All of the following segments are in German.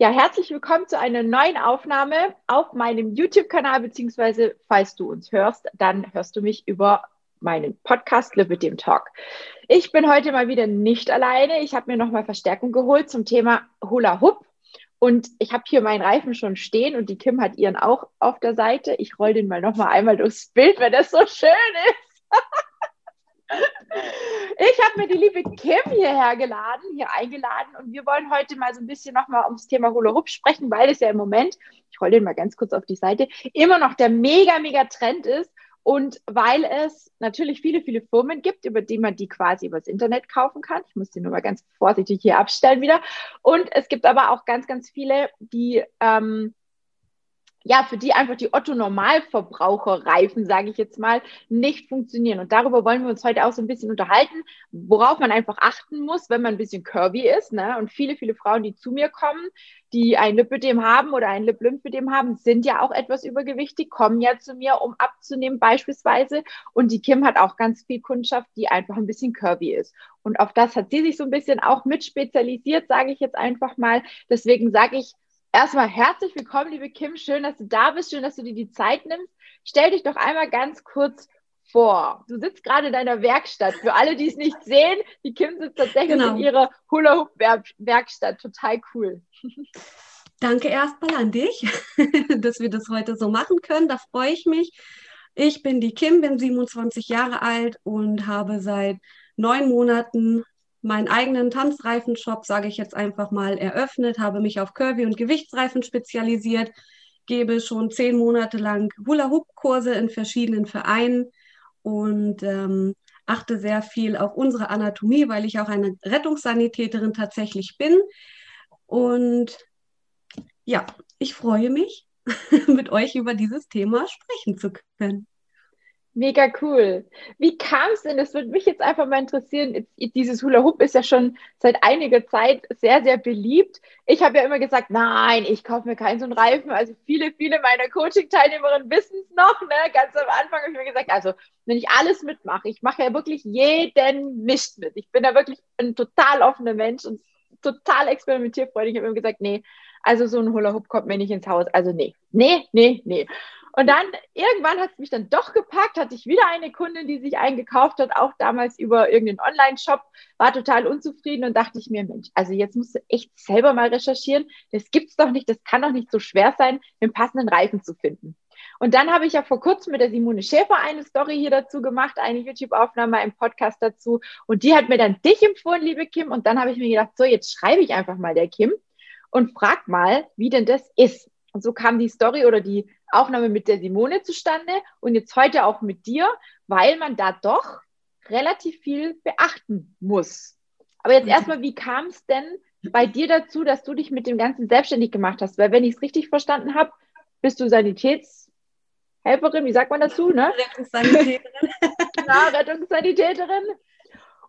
Ja, herzlich willkommen zu einer neuen Aufnahme auf meinem YouTube-Kanal, beziehungsweise falls du uns hörst, dann hörst du mich über meinen Podcast Live with dem Talk. Ich bin heute mal wieder nicht alleine. Ich habe mir nochmal Verstärkung geholt zum Thema Hula Hoop. Und ich habe hier meinen Reifen schon stehen und die Kim hat ihren auch auf der Seite. Ich roll den mal nochmal einmal durchs Bild, wenn das so schön ist. Ich habe mir die liebe Kim hierher geladen, hier eingeladen und wir wollen heute mal so ein bisschen nochmal ums Thema Hula Hoop sprechen, weil es ja im Moment, ich roll den mal ganz kurz auf die Seite, immer noch der mega, mega Trend ist und weil es natürlich viele, viele Firmen gibt, über die man die quasi übers Internet kaufen kann. Ich muss die nur mal ganz vorsichtig hier abstellen wieder. Und es gibt aber auch ganz, ganz viele, die ähm, ja, für die einfach die Otto-Normalverbraucher-Reifen, sage ich jetzt mal, nicht funktionieren. Und darüber wollen wir uns heute auch so ein bisschen unterhalten, worauf man einfach achten muss, wenn man ein bisschen curvy ist. Ne? Und viele, viele Frauen, die zu mir kommen, die ein Lipödem haben oder ein Lip-Lymphödem haben, sind ja auch etwas übergewichtig, kommen ja zu mir, um abzunehmen beispielsweise. Und die Kim hat auch ganz viel Kundschaft, die einfach ein bisschen curvy ist. Und auf das hat sie sich so ein bisschen auch mit spezialisiert, sage ich jetzt einfach mal. Deswegen sage ich, Erstmal herzlich willkommen, liebe Kim. Schön, dass du da bist. Schön, dass du dir die Zeit nimmst. Stell dich doch einmal ganz kurz vor. Du sitzt gerade in deiner Werkstatt. Für alle, die es nicht sehen, die Kim sitzt tatsächlich genau. in ihrer Hula-Hoop-Werkstatt. Total cool. Danke erstmal an dich, dass wir das heute so machen können. Da freue ich mich. Ich bin die Kim, bin 27 Jahre alt und habe seit neun Monaten meinen eigenen Tanzreifenshop, sage ich jetzt einfach mal, eröffnet, habe mich auf Curvy- und Gewichtsreifen spezialisiert, gebe schon zehn Monate lang Hula-Hoop-Kurse in verschiedenen Vereinen und ähm, achte sehr viel auf unsere Anatomie, weil ich auch eine Rettungssanitäterin tatsächlich bin. Und ja, ich freue mich, mit euch über dieses Thema sprechen zu können. Mega cool. Wie kam es denn? Das würde mich jetzt einfach mal interessieren. Dieses Hula Hoop ist ja schon seit einiger Zeit sehr, sehr beliebt. Ich habe ja immer gesagt, nein, ich kaufe mir keinen so einen Reifen. Also viele, viele meiner Coaching-Teilnehmerinnen wissen es noch. Ne? Ganz am Anfang habe ich mir gesagt, also wenn ich alles mitmache, ich mache ja wirklich jeden Mist mit. Ich bin da wirklich ein total offener Mensch und total experimentierfreudig. Ich habe immer gesagt, nee, also so ein Hula Hoop kommt mir nicht ins Haus. Also nee, nee, nee, nee. Und dann irgendwann hat es mich dann doch gepackt, hatte ich wieder eine Kundin, die sich eingekauft hat, auch damals über irgendeinen Online-Shop, war total unzufrieden und dachte ich mir, Mensch, also jetzt musst du echt selber mal recherchieren. Das gibt's doch nicht, das kann doch nicht so schwer sein, den passenden Reifen zu finden. Und dann habe ich ja vor kurzem mit der Simone Schäfer eine Story hier dazu gemacht, eine YouTube-Aufnahme, einen Podcast dazu. Und die hat mir dann dich empfohlen, liebe Kim. Und dann habe ich mir gedacht, so, jetzt schreibe ich einfach mal der Kim und frag mal, wie denn das ist. Und so kam die Story oder die Aufnahme mit der Simone zustande und jetzt heute auch mit dir, weil man da doch relativ viel beachten muss. Aber jetzt mhm. erstmal, wie kam es denn bei dir dazu, dass du dich mit dem Ganzen selbstständig gemacht hast? Weil wenn ich es richtig verstanden habe, bist du Sanitätshelferin, wie sagt man dazu? Ne? Rettungssanitäterin. genau, Rettungssanitäterin.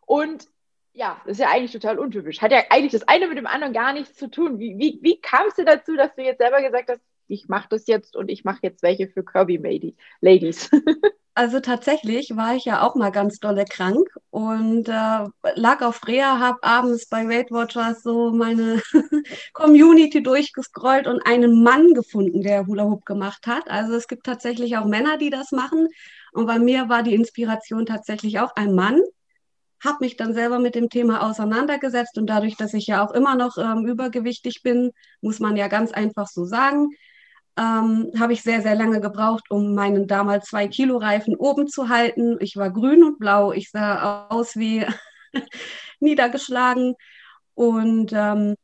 Und ja, das ist ja eigentlich total untypisch. Hat ja eigentlich das eine mit dem anderen gar nichts zu tun. Wie, wie, wie kam es dir dazu, dass du jetzt selber gesagt hast, ich mache das jetzt und ich mache jetzt welche für Kirby Ladies. Also tatsächlich war ich ja auch mal ganz dolle krank und äh, lag auf Reha, habe abends bei Weight Watchers so meine Community durchgescrollt und einen Mann gefunden, der Hula Hoop gemacht hat. Also es gibt tatsächlich auch Männer, die das machen. Und bei mir war die Inspiration tatsächlich auch ein Mann. Habe mich dann selber mit dem Thema auseinandergesetzt und dadurch, dass ich ja auch immer noch ähm, übergewichtig bin, muss man ja ganz einfach so sagen, ähm, habe ich sehr, sehr lange gebraucht, um meinen damals zwei Kilo Reifen oben zu halten. Ich war grün und blau. Ich sah aus wie niedergeschlagen und ähm,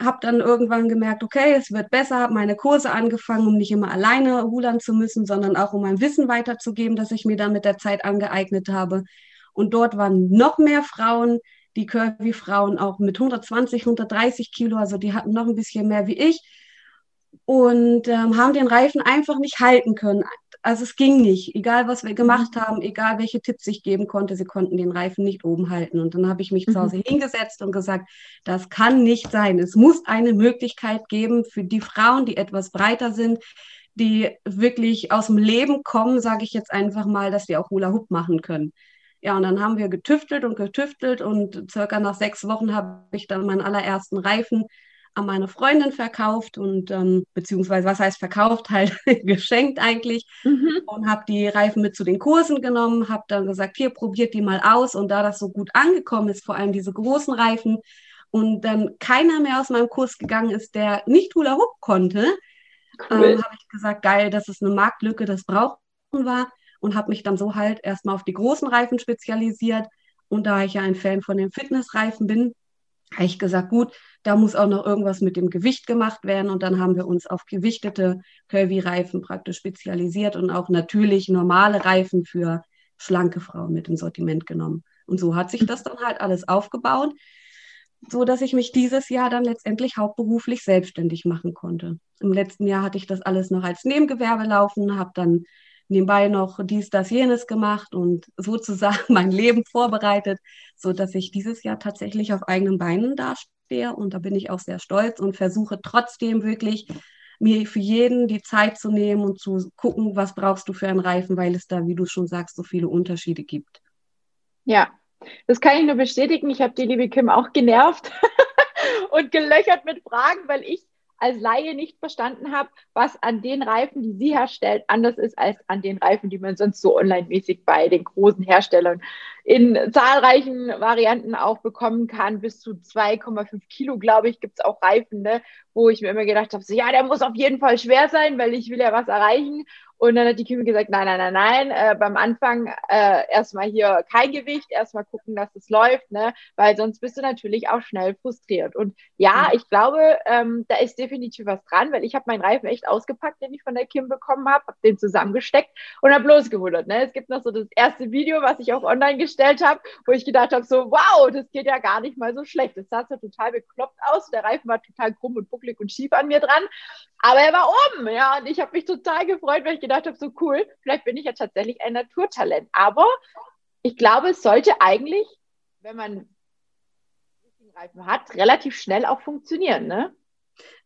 habe dann irgendwann gemerkt, okay, es wird besser, habe meine Kurse angefangen, um nicht immer alleine rudern zu müssen, sondern auch um mein Wissen weiterzugeben, das ich mir dann mit der Zeit angeeignet habe. Und dort waren noch mehr Frauen, die Curvy-Frauen auch mit 120, 130 Kilo, also die hatten noch ein bisschen mehr wie ich und ähm, haben den Reifen einfach nicht halten können. Also es ging nicht, egal was wir gemacht mhm. haben, egal welche Tipps ich geben konnte, sie konnten den Reifen nicht oben halten. Und dann habe ich mich mhm. zu Hause hingesetzt und gesagt, das kann nicht sein. Es muss eine Möglichkeit geben für die Frauen, die etwas breiter sind, die wirklich aus dem Leben kommen, sage ich jetzt einfach mal, dass die auch Hula Hoop machen können. Ja, und dann haben wir getüftelt und getüftelt und circa nach sechs Wochen habe ich dann meinen allerersten Reifen an meine Freundin verkauft und ähm, beziehungsweise was heißt verkauft, halt geschenkt eigentlich mhm. und habe die Reifen mit zu den Kursen genommen, habe dann gesagt, hier probiert die mal aus und da das so gut angekommen ist, vor allem diese großen Reifen und dann keiner mehr aus meinem Kurs gegangen ist, der nicht Hula Hoop konnte, cool. ähm, habe ich gesagt, geil, das ist eine Marktlücke, das brauchen wir und habe mich dann so halt erstmal auf die großen Reifen spezialisiert und da ich ja ein Fan von den Fitnessreifen bin, habe ich gesagt, gut, da muss auch noch irgendwas mit dem Gewicht gemacht werden. Und dann haben wir uns auf gewichtete Curvy-Reifen praktisch spezialisiert und auch natürlich normale Reifen für schlanke Frauen mit im Sortiment genommen. Und so hat sich das dann halt alles aufgebaut, so dass ich mich dieses Jahr dann letztendlich hauptberuflich selbstständig machen konnte. Im letzten Jahr hatte ich das alles noch als Nebengewerbe laufen, habe dann nebenbei noch dies, das, jenes gemacht und sozusagen mein Leben vorbereitet, so dass ich dieses Jahr tatsächlich auf eigenen Beinen dastehe. Und da bin ich auch sehr stolz und versuche trotzdem wirklich mir für jeden die Zeit zu nehmen und zu gucken, was brauchst du für einen Reifen, weil es da, wie du schon sagst, so viele Unterschiede gibt. Ja, das kann ich nur bestätigen. Ich habe die liebe Kim auch genervt und gelöchert mit Fragen, weil ich als Laie nicht verstanden habe, was an den Reifen, die sie herstellt, anders ist als an den Reifen, die man sonst so online-mäßig bei den großen Herstellern in zahlreichen Varianten auch bekommen kann. Bis zu 2,5 Kilo, glaube ich, gibt es auch Reifen, ne? wo ich mir immer gedacht habe, so, ja, der muss auf jeden Fall schwer sein, weil ich will ja was erreichen. Und dann hat die Kimi gesagt, nein, nein, nein, nein, äh, beim Anfang äh, erstmal hier kein Gewicht, erstmal gucken, dass es läuft, ne? weil sonst bist du natürlich auch schnell frustriert. Und ja, ich glaube, ähm, da ist definitiv was dran, weil ich habe meinen Reifen echt ausgepackt, den ich von der Kim bekommen habe, habe den zusammengesteckt und habe bloß gewundert. Ne? Es gibt noch so das erste Video, was ich auch online gestellt habe, wo ich gedacht habe, so, wow, das geht ja gar nicht mal so schlecht. Das sah so total bekloppt aus, der Reifen war total krumm und bucklig und schief an mir dran. Aber er war oben, ja, und ich habe mich total gefreut, weil ich gedacht habe, so cool, vielleicht bin ich ja tatsächlich ein Naturtalent. Aber ich glaube, es sollte eigentlich, wenn man richtigen Reifen hat, relativ schnell auch funktionieren, ne?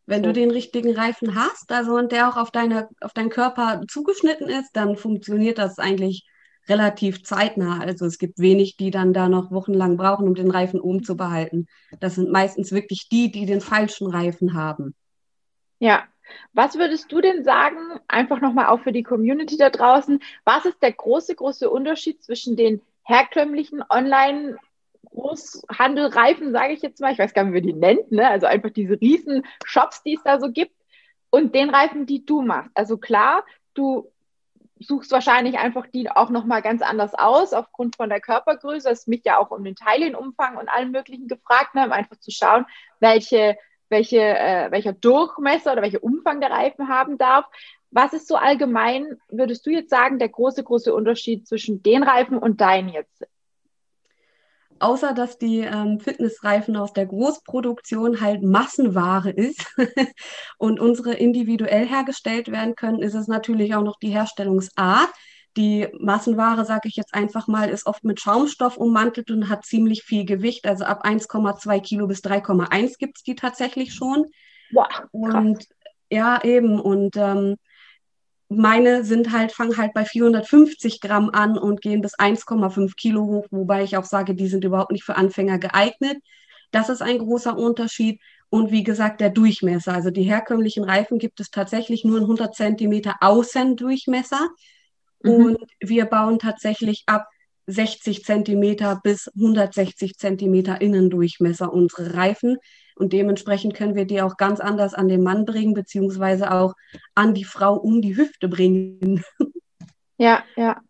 Wenn du den richtigen Reifen hast, also und der auch auf, deine, auf deinen Körper zugeschnitten ist, dann funktioniert das eigentlich relativ zeitnah. Also es gibt wenig, die dann da noch wochenlang brauchen, um den Reifen oben zu behalten. Das sind meistens wirklich die, die den falschen Reifen haben. Ja, was würdest du denn sagen, einfach nochmal auch für die Community da draußen, was ist der große, große Unterschied zwischen den herkömmlichen Online- Großhandelreifen, sage ich jetzt mal, ich weiß gar nicht, wie man die nennt, ne? also einfach diese riesen Shops, die es da so gibt, und den Reifen, die du machst. Also klar, du suchst wahrscheinlich einfach die auch nochmal ganz anders aus, aufgrund von der Körpergröße. Es ist mich ja auch um den Teilienumfang und allem Möglichen gefragt, ne? um einfach zu schauen, welche welche, äh, welcher Durchmesser oder welcher Umfang der Reifen haben darf. Was ist so allgemein, würdest du jetzt sagen, der große, große Unterschied zwischen den Reifen und deinen jetzt? Außer dass die ähm, Fitnessreifen aus der Großproduktion halt Massenware ist und unsere individuell hergestellt werden können, ist es natürlich auch noch die Herstellungsart. Die Massenware, sage ich jetzt einfach mal, ist oft mit Schaumstoff ummantelt und hat ziemlich viel Gewicht. Also ab 1,2 Kilo bis 3,1 gibt es die tatsächlich schon. Boah, und ja, eben. Und ähm, meine sind halt, fangen halt bei 450 Gramm an und gehen bis 1,5 Kilo hoch, wobei ich auch sage, die sind überhaupt nicht für Anfänger geeignet. Das ist ein großer Unterschied. Und wie gesagt, der Durchmesser. Also die herkömmlichen Reifen gibt es tatsächlich nur in 100 Zentimeter Außendurchmesser. Mhm. Und wir bauen tatsächlich ab 60 Zentimeter bis 160 Zentimeter Innendurchmesser unsere Reifen. Und dementsprechend können wir die auch ganz anders an den Mann bringen, beziehungsweise auch an die Frau um die Hüfte bringen. Ja, ja.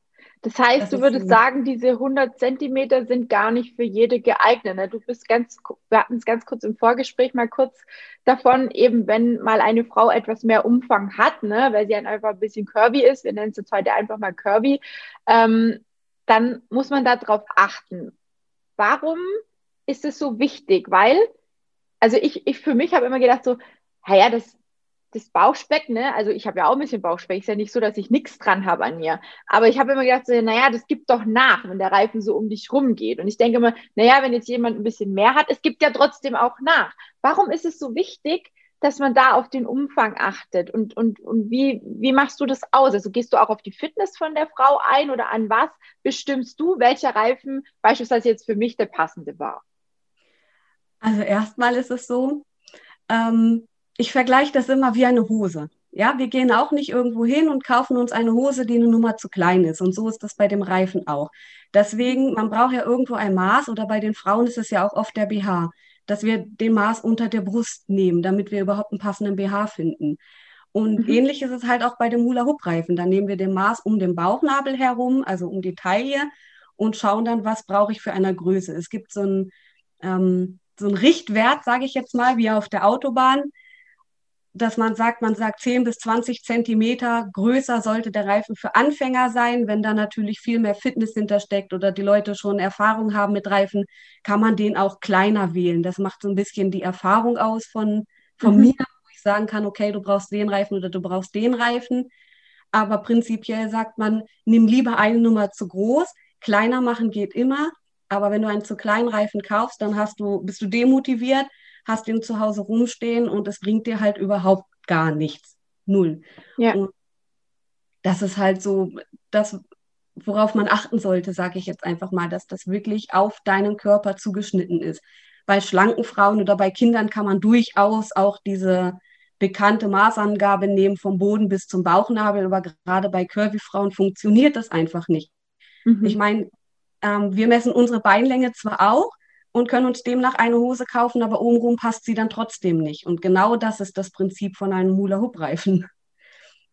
Das heißt, das du würdest sagen, diese 100 Zentimeter sind gar nicht für jede geeignet. Ne? Du bist ganz, wir hatten es ganz kurz im Vorgespräch mal kurz davon, eben wenn mal eine Frau etwas mehr Umfang hat, ne? weil sie einfach ein bisschen curvy ist, wir nennen es jetzt heute einfach mal curvy, ähm, dann muss man darauf achten. Warum ist es so wichtig? Weil, also ich, ich für mich habe immer gedacht so, naja, das, das Bauchspeck, ne, also ich habe ja auch ein bisschen Bauchspeck, ist ja nicht so, dass ich nichts dran habe an mir. Aber ich habe immer gedacht, so, naja, das gibt doch nach, wenn der Reifen so um dich rumgeht. Und ich denke immer, naja, wenn jetzt jemand ein bisschen mehr hat, es gibt ja trotzdem auch nach. Warum ist es so wichtig, dass man da auf den Umfang achtet? Und, und, und wie, wie machst du das aus? Also gehst du auch auf die Fitness von der Frau ein oder an was bestimmst du, welcher Reifen beispielsweise jetzt für mich der passende war? Also erstmal ist es so, ähm, ich vergleiche das immer wie eine Hose. Ja, wir gehen auch nicht irgendwo hin und kaufen uns eine Hose, die eine Nummer zu klein ist. Und so ist das bei dem Reifen auch. Deswegen, man braucht ja irgendwo ein Maß oder bei den Frauen ist es ja auch oft der BH, dass wir den Maß unter der Brust nehmen, damit wir überhaupt einen passenden BH finden. Und mhm. ähnlich ist es halt auch bei dem Hula-Hoop-Reifen. Dann nehmen wir den Maß um den Bauchnabel herum, also um die Taille und schauen dann, was brauche ich für eine Größe. Es gibt so einen, ähm, so einen Richtwert, sage ich jetzt mal, wie auf der Autobahn dass man sagt, man sagt 10 bis 20 Zentimeter größer sollte der Reifen für Anfänger sein. Wenn da natürlich viel mehr Fitness hintersteckt oder die Leute schon Erfahrung haben mit Reifen, kann man den auch kleiner wählen. Das macht so ein bisschen die Erfahrung aus von, von mhm. mir, wo ich sagen kann, okay, du brauchst den Reifen oder du brauchst den Reifen. Aber prinzipiell sagt man, nimm lieber eine Nummer zu groß. Kleiner machen geht immer. Aber wenn du einen zu kleinen Reifen kaufst, dann hast du, bist du demotiviert hast ihn zu Hause rumstehen und es bringt dir halt überhaupt gar nichts. Null. Ja. Und das ist halt so das, worauf man achten sollte, sage ich jetzt einfach mal, dass das wirklich auf deinen Körper zugeschnitten ist. Bei schlanken Frauen oder bei Kindern kann man durchaus auch diese bekannte Maßangabe nehmen vom Boden bis zum Bauchnabel, aber gerade bei Curvy-Frauen funktioniert das einfach nicht. Mhm. Ich meine, ähm, wir messen unsere Beinlänge zwar auch, und können uns demnach eine Hose kaufen, aber obenrum passt sie dann trotzdem nicht. Und genau das ist das Prinzip von einem Hula-Hoop-Reifen.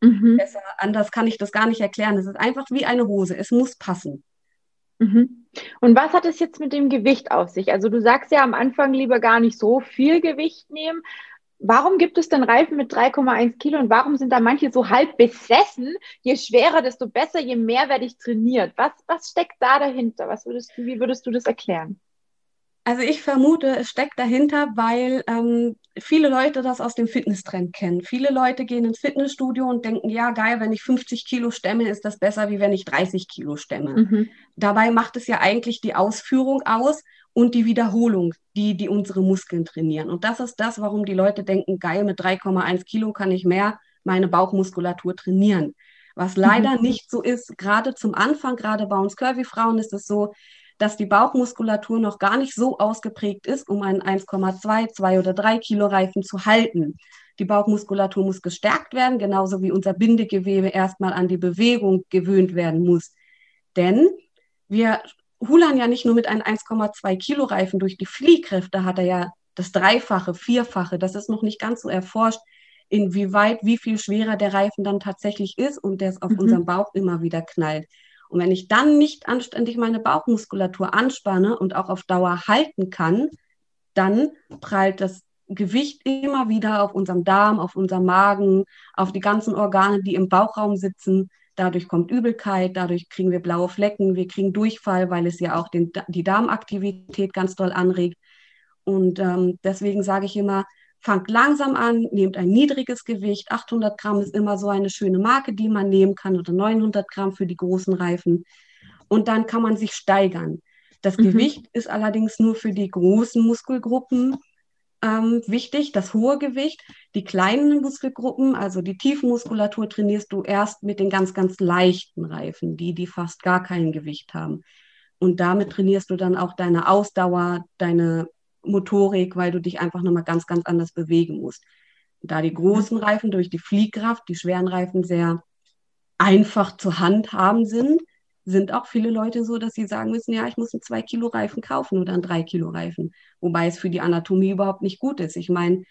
Mhm. Besser, anders kann ich das gar nicht erklären. Es ist einfach wie eine Hose. Es muss passen. Mhm. Und was hat es jetzt mit dem Gewicht auf sich? Also du sagst ja am Anfang lieber gar nicht so viel Gewicht nehmen. Warum gibt es denn Reifen mit 3,1 Kilo und warum sind da manche so halb besessen? Je schwerer, desto besser, je mehr werde ich trainiert. Was, was steckt da dahinter? Was würdest du, wie würdest du das erklären? Also ich vermute, es steckt dahinter, weil ähm, viele Leute das aus dem Fitnesstrend kennen. Viele Leute gehen ins Fitnessstudio und denken, ja geil, wenn ich 50 Kilo stemme, ist das besser, wie wenn ich 30 Kilo stemme. Mhm. Dabei macht es ja eigentlich die Ausführung aus und die Wiederholung, die, die unsere Muskeln trainieren. Und das ist das, warum die Leute denken, geil, mit 3,1 Kilo kann ich mehr meine Bauchmuskulatur trainieren. Was leider mhm. nicht so ist, gerade zum Anfang, gerade bei uns Curvy-Frauen ist es so, dass die Bauchmuskulatur noch gar nicht so ausgeprägt ist, um einen 1,2, 2 oder 3 Kilo Reifen zu halten. Die Bauchmuskulatur muss gestärkt werden, genauso wie unser Bindegewebe erstmal an die Bewegung gewöhnt werden muss. Denn wir hulern ja nicht nur mit einem 1,2 Kilo Reifen durch die Fliehkräfte, hat er ja das Dreifache, Vierfache. Das ist noch nicht ganz so erforscht, inwieweit, wie viel schwerer der Reifen dann tatsächlich ist und der es auf mhm. unserem Bauch immer wieder knallt. Und wenn ich dann nicht anständig meine Bauchmuskulatur anspanne und auch auf Dauer halten kann, dann prallt das Gewicht immer wieder auf unserem Darm, auf unserem Magen, auf die ganzen Organe, die im Bauchraum sitzen. Dadurch kommt Übelkeit, dadurch kriegen wir blaue Flecken, wir kriegen Durchfall, weil es ja auch den, die Darmaktivität ganz doll anregt. Und ähm, deswegen sage ich immer, fangt langsam an, nehmt ein niedriges Gewicht. 800 Gramm ist immer so eine schöne Marke, die man nehmen kann oder 900 Gramm für die großen Reifen. Und dann kann man sich steigern. Das mhm. Gewicht ist allerdings nur für die großen Muskelgruppen ähm, wichtig, das hohe Gewicht. Die kleinen Muskelgruppen, also die Tiefenmuskulatur, trainierst du erst mit den ganz, ganz leichten Reifen, die, die fast gar kein Gewicht haben. Und damit trainierst du dann auch deine Ausdauer, deine Motorik, weil du dich einfach nochmal ganz, ganz anders bewegen musst. Da die großen Reifen durch die Fliehkraft, die schweren Reifen sehr einfach zu handhaben sind, sind auch viele Leute so, dass sie sagen müssen, ja, ich muss einen 2 Kilo Reifen kaufen oder einen 3 Kilo Reifen, wobei es für die Anatomie überhaupt nicht gut ist. Ich meine,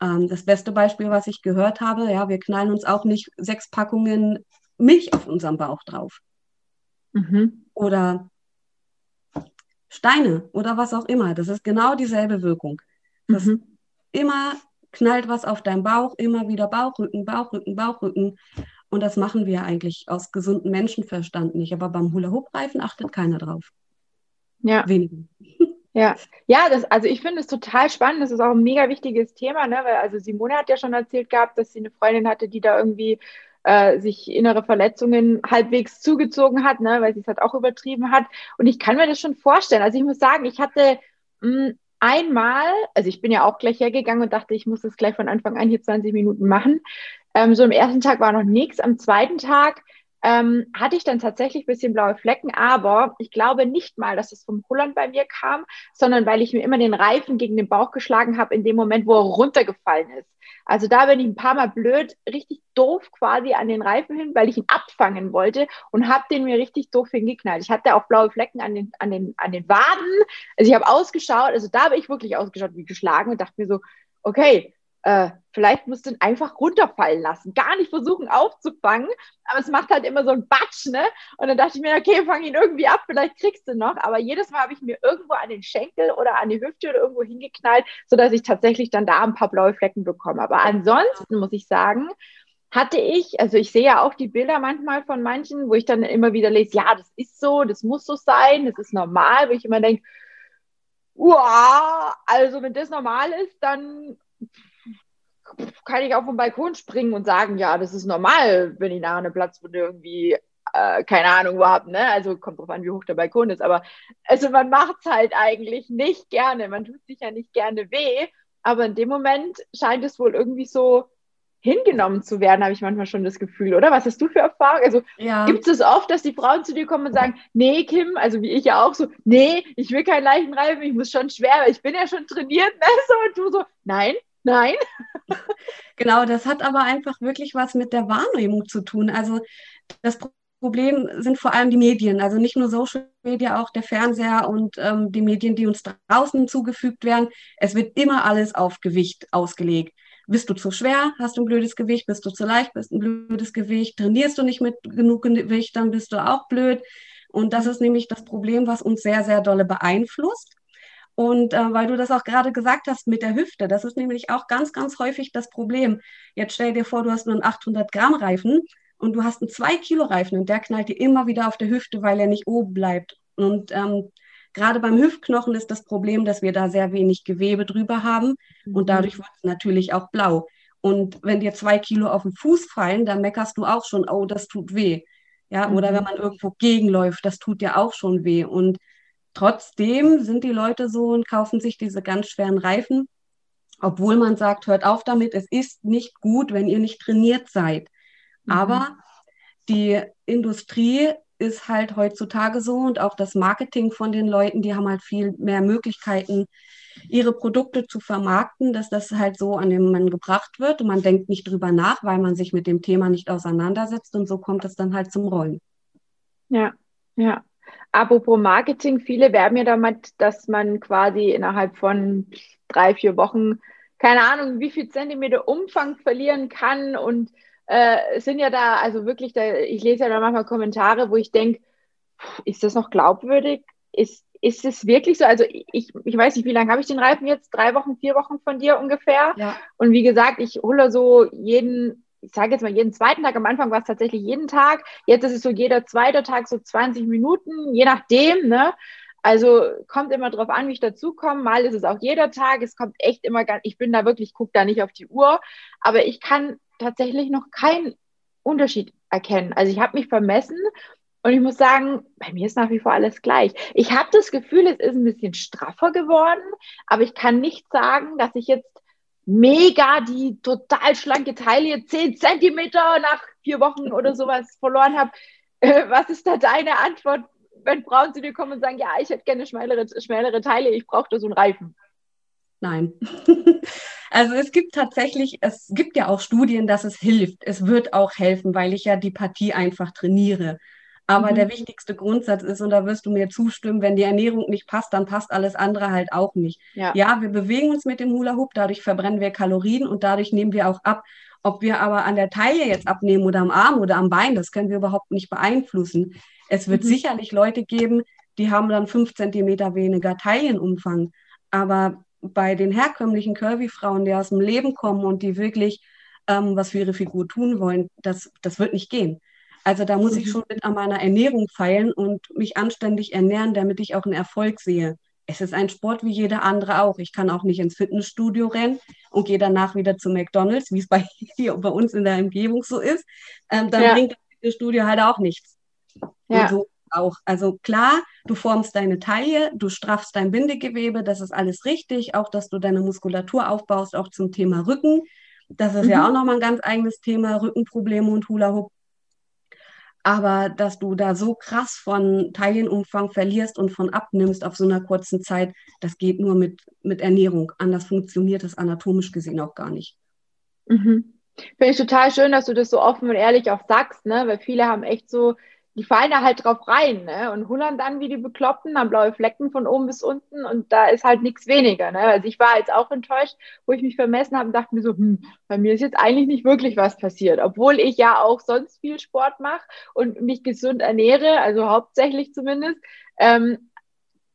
ähm, das beste Beispiel, was ich gehört habe, ja, wir knallen uns auch nicht sechs Packungen Milch auf unserem Bauch drauf. Mhm. Oder Steine oder was auch immer. Das ist genau dieselbe Wirkung. Das mhm. immer knallt was auf deinen Bauch, immer wieder Bauchrücken, Bauchrücken, Bauchrücken. Und das machen wir eigentlich aus gesundem Menschenverstand nicht. Aber beim Hula-Hoop-Reifen achtet keiner drauf. Ja. Wenige. Ja, ja, das, also ich finde es total spannend. Das ist auch ein mega wichtiges Thema, ne? Weil also Simone hat ja schon erzählt gehabt, dass sie eine Freundin hatte, die da irgendwie äh, sich innere Verletzungen halbwegs zugezogen hat, ne, weil sie es halt auch übertrieben hat. Und ich kann mir das schon vorstellen. Also ich muss sagen, ich hatte mh, hm, einmal, also ich bin ja auch gleich hergegangen und dachte, ich muss das gleich von Anfang an hier 20 Minuten machen. Ähm, so am ersten Tag war noch nichts. Am zweiten Tag ähm, hatte ich dann tatsächlich ein bisschen blaue Flecken, aber ich glaube nicht mal, dass es vom Holland bei mir kam, sondern weil ich mir immer den Reifen gegen den Bauch geschlagen habe in dem Moment, wo er runtergefallen ist. Also da bin ich ein paar Mal blöd, richtig doof quasi an den Reifen hin, weil ich ihn abfangen wollte und habe den mir richtig doof hingeknallt. Ich hatte auch blaue Flecken an den, an den, an den Waden. Also ich habe ausgeschaut, also da habe ich wirklich ausgeschaut wie geschlagen und dachte mir so, okay, äh, vielleicht musst du ihn einfach runterfallen lassen, gar nicht versuchen aufzufangen, aber es macht halt immer so ein Batsch, ne? Und dann dachte ich mir, okay, fang ihn irgendwie ab, vielleicht kriegst du noch, aber jedes Mal habe ich mir irgendwo an den Schenkel oder an die Hüfte oder irgendwo hingeknallt, sodass ich tatsächlich dann da ein paar blaue Flecken bekomme. Aber ansonsten muss ich sagen, hatte ich, also ich sehe ja auch die Bilder manchmal von manchen, wo ich dann immer wieder lese, ja, das ist so, das muss so sein, das ist normal, wo ich immer denke, Uah, also wenn das normal ist, dann kann ich auf den Balkon springen und sagen, ja, das ist normal, wenn ich nachher eine Platzwunde irgendwie, äh, keine Ahnung, überhaupt, ne? Also kommt drauf an, wie hoch der Balkon ist. Aber also man macht es halt eigentlich nicht gerne. Man tut sich ja nicht gerne weh. Aber in dem Moment scheint es wohl irgendwie so hingenommen zu werden, habe ich manchmal schon das Gefühl, oder? Was hast du für Erfahrung? Also ja. gibt es oft, dass die Frauen zu dir kommen und sagen, nee, Kim, also wie ich ja auch so, nee, ich will keinen leichten Reifen, ich muss schon schwer, ich bin ja schon trainiert, ne? So, und du so, nein, Nein. genau, das hat aber einfach wirklich was mit der Wahrnehmung zu tun. Also das Problem sind vor allem die Medien, also nicht nur Social Media, auch der Fernseher und ähm, die Medien, die uns draußen zugefügt werden. Es wird immer alles auf Gewicht ausgelegt. Bist du zu schwer, hast du ein blödes Gewicht, bist du zu leicht, bist ein blödes Gewicht, trainierst du nicht mit genug Gewicht, dann bist du auch blöd. Und das ist nämlich das Problem, was uns sehr, sehr dolle beeinflusst. Und äh, weil du das auch gerade gesagt hast mit der Hüfte, das ist nämlich auch ganz, ganz häufig das Problem. Jetzt stell dir vor, du hast nur einen 800 Gramm Reifen und du hast einen 2 Kilo Reifen und der knallt dir immer wieder auf der Hüfte, weil er nicht oben bleibt. Und ähm, gerade beim Hüftknochen ist das Problem, dass wir da sehr wenig Gewebe drüber haben und mhm. dadurch wird es natürlich auch blau. Und wenn dir zwei Kilo auf den Fuß fallen, dann meckerst du auch schon, oh, das tut weh. Ja, mhm. oder wenn man irgendwo gegenläuft, das tut dir auch schon weh. Und Trotzdem sind die Leute so und kaufen sich diese ganz schweren Reifen, obwohl man sagt, hört auf damit, es ist nicht gut, wenn ihr nicht trainiert seid. Mhm. Aber die Industrie ist halt heutzutage so und auch das Marketing von den Leuten, die haben halt viel mehr Möglichkeiten, ihre Produkte zu vermarkten, dass das halt so an den Mann gebracht wird und man denkt nicht drüber nach, weil man sich mit dem Thema nicht auseinandersetzt und so kommt es dann halt zum Rollen. Ja, ja. Apropos Marketing, viele werben ja damit, dass man quasi innerhalb von drei, vier Wochen, keine Ahnung, wie viel Zentimeter Umfang verlieren kann und äh, sind ja da, also wirklich, da, ich lese ja da manchmal Kommentare, wo ich denke, ist das noch glaubwürdig? Ist, ist es wirklich so? Also ich, ich weiß nicht, wie lange habe ich den Reifen jetzt? Drei Wochen, vier Wochen von dir ungefähr. Ja. Und wie gesagt, ich hole so jeden ich sage jetzt mal jeden zweiten Tag, am Anfang war es tatsächlich jeden Tag, jetzt ist es so jeder zweite Tag so 20 Minuten, je nachdem, ne? Also kommt immer drauf an, wie ich dazukomme. Mal ist es auch jeder Tag. Es kommt echt immer ganz, ich bin da wirklich, gucke da nicht auf die Uhr, aber ich kann tatsächlich noch keinen Unterschied erkennen. Also ich habe mich vermessen und ich muss sagen, bei mir ist nach wie vor alles gleich. Ich habe das Gefühl, es ist ein bisschen straffer geworden, aber ich kann nicht sagen, dass ich jetzt mega die total schlanke Taille, 10 Zentimeter nach vier Wochen oder sowas verloren habe. Äh, was ist da deine Antwort, wenn Frauen zu dir kommen und sagen, ja, ich hätte gerne schmälere, schmälere Taille, ich brauche da so einen Reifen? Nein. Also es gibt tatsächlich, es gibt ja auch Studien, dass es hilft. Es wird auch helfen, weil ich ja die Partie einfach trainiere. Aber mhm. der wichtigste Grundsatz ist, und da wirst du mir zustimmen, wenn die Ernährung nicht passt, dann passt alles andere halt auch nicht. Ja, ja wir bewegen uns mit dem Hula Hoop, dadurch verbrennen wir Kalorien und dadurch nehmen wir auch ab. Ob wir aber an der Taille jetzt abnehmen oder am Arm oder am Bein, das können wir überhaupt nicht beeinflussen. Es wird mhm. sicherlich Leute geben, die haben dann fünf Zentimeter weniger Taillenumfang. Aber bei den herkömmlichen Curvy-Frauen, die aus dem Leben kommen und die wirklich ähm, was für ihre Figur tun wollen, das, das wird nicht gehen. Also da muss ich mhm. schon mit an meiner Ernährung feilen und mich anständig ernähren, damit ich auch einen Erfolg sehe. Es ist ein Sport wie jeder andere auch. Ich kann auch nicht ins Fitnessstudio rennen und gehe danach wieder zu McDonalds, wie es bei, hier bei uns in der Umgebung so ist. Ähm, dann ja. bringt das Fitnessstudio halt auch nichts. Ja. Und so auch. Also klar, du formst deine Taille, du straffst dein Bindegewebe, das ist alles richtig. Auch, dass du deine Muskulatur aufbaust, auch zum Thema Rücken. Das ist mhm. ja auch nochmal ein ganz eigenes Thema, Rückenprobleme und Hula Hoop. Aber dass du da so krass von Teilchenumfang verlierst und von abnimmst auf so einer kurzen Zeit, das geht nur mit, mit Ernährung. Anders funktioniert das anatomisch gesehen auch gar nicht. Mhm. Finde ich total schön, dass du das so offen und ehrlich auch sagst, ne? Weil viele haben echt so die fallen da halt drauf rein ne? und hullern dann wie die Bekloppten, haben blaue Flecken von oben bis unten und da ist halt nichts weniger. Ne? Also ich war jetzt auch enttäuscht, wo ich mich vermessen habe und dachte mir so, hm, bei mir ist jetzt eigentlich nicht wirklich was passiert, obwohl ich ja auch sonst viel Sport mache und mich gesund ernähre, also hauptsächlich zumindest. Ähm,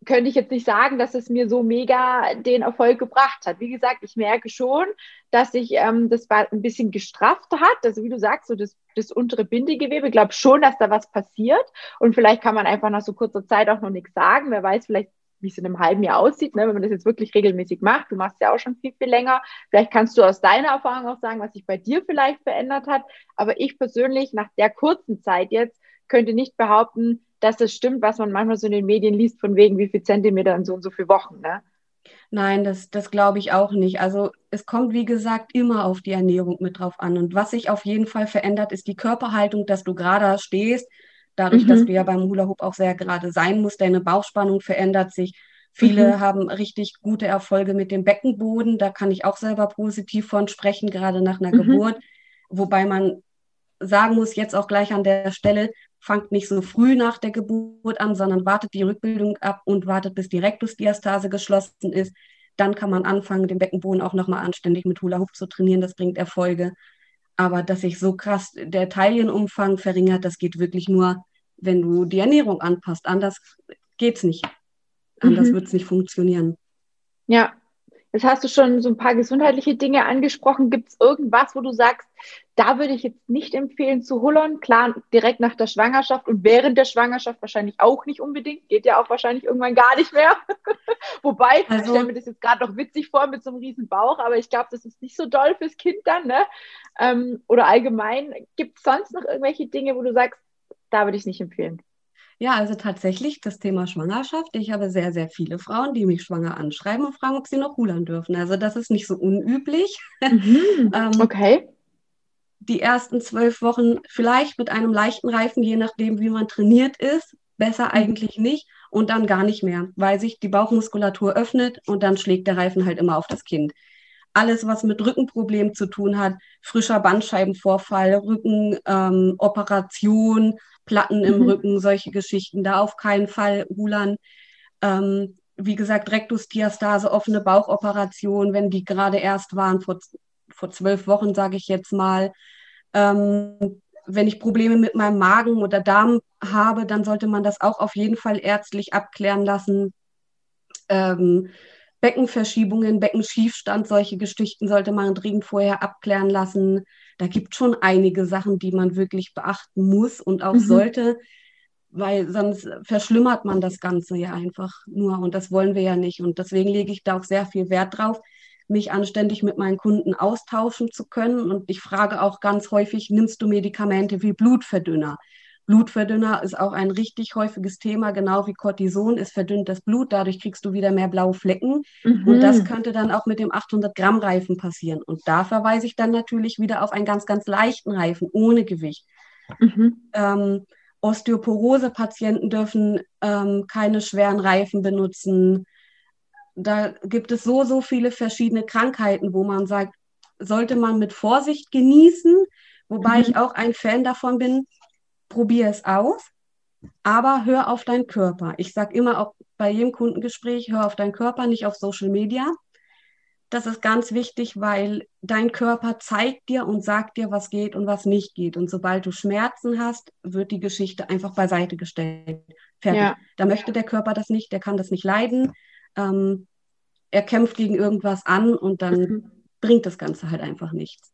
könnte ich jetzt nicht sagen, dass es mir so mega den Erfolg gebracht hat. Wie gesagt, ich merke schon, dass sich ähm, das ein bisschen gestrafft hat. Also wie du sagst, so das, das untere Bindegewebe. Ich glaube schon, dass da was passiert. Und vielleicht kann man einfach nach so kurzer Zeit auch noch nichts sagen. Wer weiß vielleicht, wie es in einem halben Jahr aussieht, ne, wenn man das jetzt wirklich regelmäßig macht. Du machst ja auch schon viel, viel länger. Vielleicht kannst du aus deiner Erfahrung auch sagen, was sich bei dir vielleicht verändert hat. Aber ich persönlich, nach der kurzen Zeit jetzt, könnte nicht behaupten, dass das stimmt, was man manchmal so in den Medien liest, von wegen wie viel Zentimeter in so und so viele Wochen. Ne? Nein, das, das glaube ich auch nicht. Also es kommt, wie gesagt, immer auf die Ernährung mit drauf an. Und was sich auf jeden Fall verändert, ist die Körperhaltung, dass du gerade stehst. Dadurch, mhm. dass du ja beim Hula Hoop auch sehr gerade sein musst, deine Bauchspannung verändert sich. Viele mhm. haben richtig gute Erfolge mit dem Beckenboden. Da kann ich auch selber positiv von sprechen, gerade nach einer mhm. Geburt. Wobei man sagen muss, jetzt auch gleich an der Stelle, fangt nicht so früh nach der Geburt an, sondern wartet die Rückbildung ab und wartet, bis die Rektusdiastase geschlossen ist. Dann kann man anfangen, den Beckenboden auch nochmal anständig mit Hula Hoop zu trainieren. Das bringt Erfolge. Aber dass sich so krass der Taillenumfang verringert, das geht wirklich nur, wenn du die Ernährung anpasst. Anders geht's nicht. Anders mhm. wird es nicht funktionieren. Ja, Jetzt hast du schon so ein paar gesundheitliche Dinge angesprochen. Gibt es irgendwas, wo du sagst, da würde ich jetzt nicht empfehlen zu hullern? Klar, direkt nach der Schwangerschaft und während der Schwangerschaft wahrscheinlich auch nicht unbedingt. Geht ja auch wahrscheinlich irgendwann gar nicht mehr. Wobei, also, ich stelle mir das jetzt gerade noch witzig vor mit so einem riesen Bauch, aber ich glaube, das ist nicht so doll fürs Kind dann. Ne? Ähm, oder allgemein, gibt es sonst noch irgendwelche Dinge, wo du sagst, da würde ich es nicht empfehlen? Ja, also tatsächlich das Thema Schwangerschaft. Ich habe sehr, sehr viele Frauen, die mich schwanger anschreiben und fragen, ob sie noch rudern dürfen. Also das ist nicht so unüblich. Mhm. ähm, okay. Die ersten zwölf Wochen vielleicht mit einem leichten Reifen, je nachdem, wie man trainiert ist. Besser mhm. eigentlich nicht und dann gar nicht mehr, weil sich die Bauchmuskulatur öffnet und dann schlägt der Reifen halt immer auf das Kind alles, was mit Rückenproblemen zu tun hat, frischer Bandscheibenvorfall, Rückenoperation, ähm, Platten im mhm. Rücken, solche Geschichten, da auf keinen Fall Hulan. Ähm, wie gesagt, Rektusdiastase, offene Bauchoperation, wenn die gerade erst waren, vor, vor zwölf Wochen, sage ich jetzt mal. Ähm, wenn ich Probleme mit meinem Magen oder Darm habe, dann sollte man das auch auf jeden Fall ärztlich abklären lassen. Ähm, Beckenverschiebungen, Beckenschiefstand, solche Geschichten sollte man dringend vorher abklären lassen. Da gibt schon einige Sachen, die man wirklich beachten muss und auch mhm. sollte, weil sonst verschlimmert man das Ganze ja einfach nur und das wollen wir ja nicht. Und deswegen lege ich da auch sehr viel Wert drauf, mich anständig mit meinen Kunden austauschen zu können. Und ich frage auch ganz häufig, nimmst du Medikamente wie Blutverdünner? Blutverdünner ist auch ein richtig häufiges Thema, genau wie Cortison. Es verdünnt das Blut, dadurch kriegst du wieder mehr blaue Flecken. Mhm. Und das könnte dann auch mit dem 800 Gramm Reifen passieren. Und da verweise ich dann natürlich wieder auf einen ganz, ganz leichten Reifen ohne Gewicht. Mhm. Ähm, Osteoporose-Patienten dürfen ähm, keine schweren Reifen benutzen. Da gibt es so, so viele verschiedene Krankheiten, wo man sagt, sollte man mit Vorsicht genießen, wobei mhm. ich auch ein Fan davon bin, probier es aus, aber hör auf deinen Körper. Ich sage immer auch bei jedem Kundengespräch, hör auf deinen Körper, nicht auf Social Media. Das ist ganz wichtig, weil dein Körper zeigt dir und sagt dir, was geht und was nicht geht. Und sobald du Schmerzen hast, wird die Geschichte einfach beiseite gestellt. Fertig. Ja. Da möchte der Körper das nicht, der kann das nicht leiden. Ähm, er kämpft gegen irgendwas an und dann mhm. bringt das Ganze halt einfach nichts.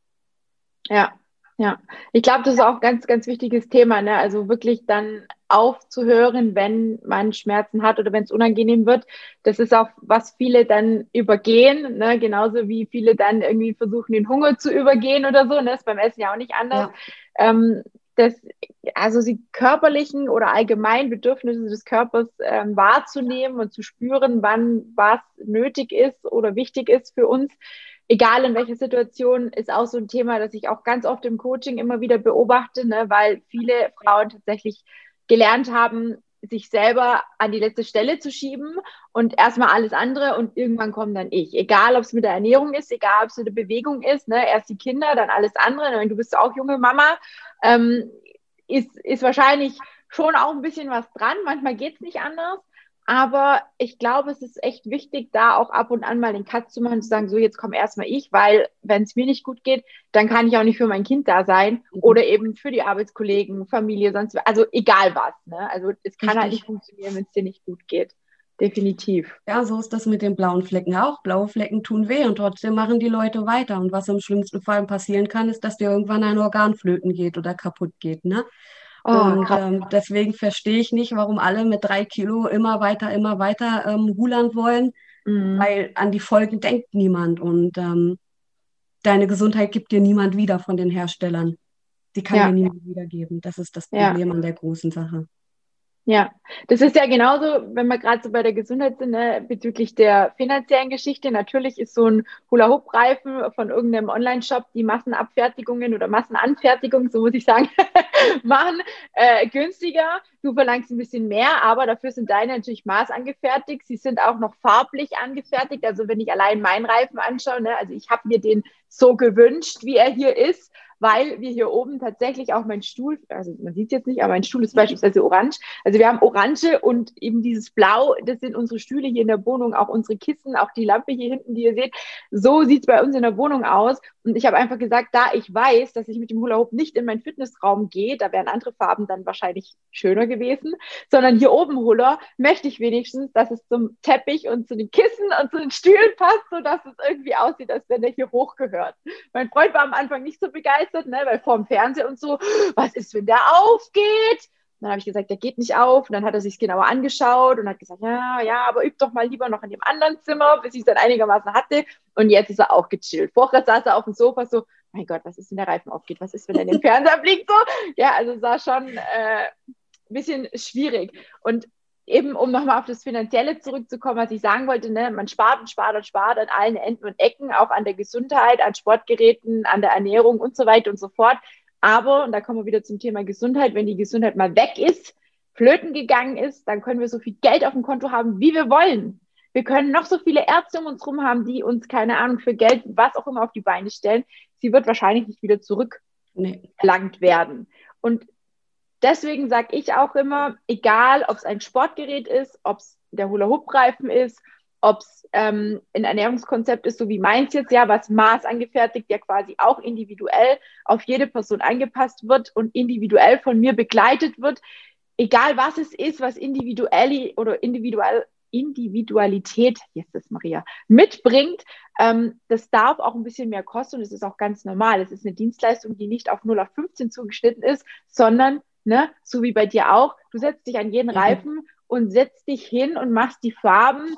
Ja, ja, ich glaube, das ist auch ein ganz, ganz wichtiges Thema. Ne? Also wirklich dann aufzuhören, wenn man Schmerzen hat oder wenn es unangenehm wird. Das ist auch, was viele dann übergehen, ne? genauso wie viele dann irgendwie versuchen, den Hunger zu übergehen oder so. Ne? Das ist beim Essen ja auch nicht anders. Ja. Ähm, das, also die körperlichen oder allgemein Bedürfnisse des Körpers ähm, wahrzunehmen und zu spüren, wann was nötig ist oder wichtig ist für uns egal in welcher Situation, ist auch so ein Thema, das ich auch ganz oft im Coaching immer wieder beobachte, ne, weil viele Frauen tatsächlich gelernt haben, sich selber an die letzte Stelle zu schieben und erstmal alles andere und irgendwann kommt dann ich. Egal, ob es mit der Ernährung ist, egal, ob es mit der Bewegung ist, ne? erst die Kinder, dann alles andere. Und du bist auch junge Mama, ähm, ist, ist wahrscheinlich schon auch ein bisschen was dran. Manchmal geht es nicht anders. Aber ich glaube, es ist echt wichtig, da auch ab und an mal den Cut zu machen, und zu sagen, so jetzt komm erstmal ich, weil wenn es mir nicht gut geht, dann kann ich auch nicht für mein Kind da sein mhm. oder eben für die Arbeitskollegen, Familie, sonst, also egal was. Ne? Also es kann Richtig. halt nicht funktionieren, wenn es dir nicht gut geht. Definitiv. Ja, so ist das mit den blauen Flecken auch. Blaue Flecken tun weh und trotzdem machen die Leute weiter. Und was im schlimmsten Fall passieren kann, ist, dass dir irgendwann ein Organ flöten geht oder kaputt geht. Ne? Oh, und ähm, deswegen verstehe ich nicht, warum alle mit drei Kilo immer weiter, immer weiter ähm, Huland wollen, mhm. weil an die Folgen denkt niemand und ähm, deine Gesundheit gibt dir niemand wieder von den Herstellern. Die kann ja. dir niemand wiedergeben. Das ist das Problem ja. an der großen Sache. Ja, das ist ja genauso, wenn wir gerade so bei der Gesundheit sind, ne, bezüglich der finanziellen Geschichte. Natürlich ist so ein Hula-Hoop-Reifen von irgendeinem Online-Shop, die Massenabfertigungen oder Massenanfertigung, so muss ich sagen, machen, äh, günstiger. Du verlangst ein bisschen mehr, aber dafür sind deine natürlich maßangefertigt. Sie sind auch noch farblich angefertigt. Also wenn ich allein meinen Reifen anschaue, ne, also ich habe mir den so gewünscht, wie er hier ist weil wir hier oben tatsächlich auch mein Stuhl, also man sieht es jetzt nicht, aber mein Stuhl ist beispielsweise orange. Also wir haben orange und eben dieses Blau, das sind unsere Stühle hier in der Wohnung, auch unsere Kissen, auch die Lampe hier hinten, die ihr seht. So sieht es bei uns in der Wohnung aus. Und ich habe einfach gesagt, da ich weiß, dass ich mit dem Hula Hoop nicht in meinen Fitnessraum gehe, da wären andere Farben dann wahrscheinlich schöner gewesen, sondern hier oben Hula möchte ich wenigstens, dass es zum Teppich und zu den Kissen und zu den Stühlen passt, sodass es irgendwie aussieht, als wenn der hier hochgehört. Mein Freund war am Anfang nicht so begeistert, ne, weil vor dem Fernseher und so, was ist, wenn der aufgeht? dann habe ich gesagt, der geht nicht auf. Und dann hat er sich genauer angeschaut und hat gesagt, ja, ja, aber üb doch mal lieber noch in dem anderen Zimmer, bis ich es dann einigermaßen hatte. Und jetzt ist er auch gechillt. Vorher saß er auf dem Sofa so, mein Gott, was ist, wenn der Reifen aufgeht? Was ist, wenn er in den Fernseher fliegt? So, ja, also sah schon äh, ein bisschen schwierig. Und eben, um nochmal auf das Finanzielle zurückzukommen, was ich sagen wollte, ne, man spart und spart und spart an allen Enden und Ecken, auch an der Gesundheit, an Sportgeräten, an der Ernährung und so weiter und so fort. Aber, und da kommen wir wieder zum Thema Gesundheit, wenn die Gesundheit mal weg ist, flöten gegangen ist, dann können wir so viel Geld auf dem Konto haben, wie wir wollen. Wir können noch so viele Ärzte um uns herum haben, die uns, keine Ahnung, für Geld, was auch immer auf die Beine stellen. Sie wird wahrscheinlich nicht wieder zurückgelangt werden. Und deswegen sage ich auch immer, egal ob es ein Sportgerät ist, ob es der Hula-Hoop-Reifen ist, ob es ähm, ein Ernährungskonzept ist, so wie meins jetzt, ja, was maßangefertigt, ja quasi auch individuell auf jede Person angepasst wird und individuell von mir begleitet wird. Egal was es ist, was individuell oder individuell Individualität, jetzt ist Maria, mitbringt, ähm, das darf auch ein bisschen mehr kosten und es ist auch ganz normal. Es ist eine Dienstleistung, die nicht auf 0 auf 15 zugeschnitten ist, sondern, ne, so wie bei dir auch, du setzt dich an jeden mhm. Reifen und setzt dich hin und machst die Farben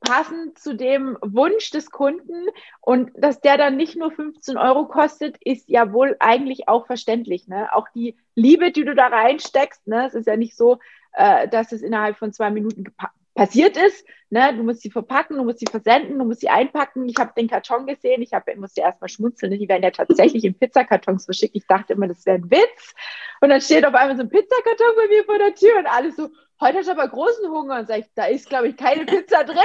passend zu dem Wunsch des Kunden und dass der dann nicht nur 15 Euro kostet, ist ja wohl eigentlich auch verständlich. Ne? Auch die Liebe, die du da reinsteckst, ne? es ist ja nicht so, äh, dass es innerhalb von zwei Minuten passiert ist. Ne? Du musst sie verpacken, du musst sie versenden, du musst sie einpacken. Ich habe den Karton gesehen, ich hab, musste erst mal schmunzeln. Ne? Die werden ja tatsächlich in Pizzakartons verschickt. Ich dachte immer, das wäre ein Witz. Und dann steht auf einmal so ein Pizzakarton bei mir vor der Tür und alles so, heute hast du aber großen Hunger. Und sag ich, da ist, glaube ich, keine Pizza drin.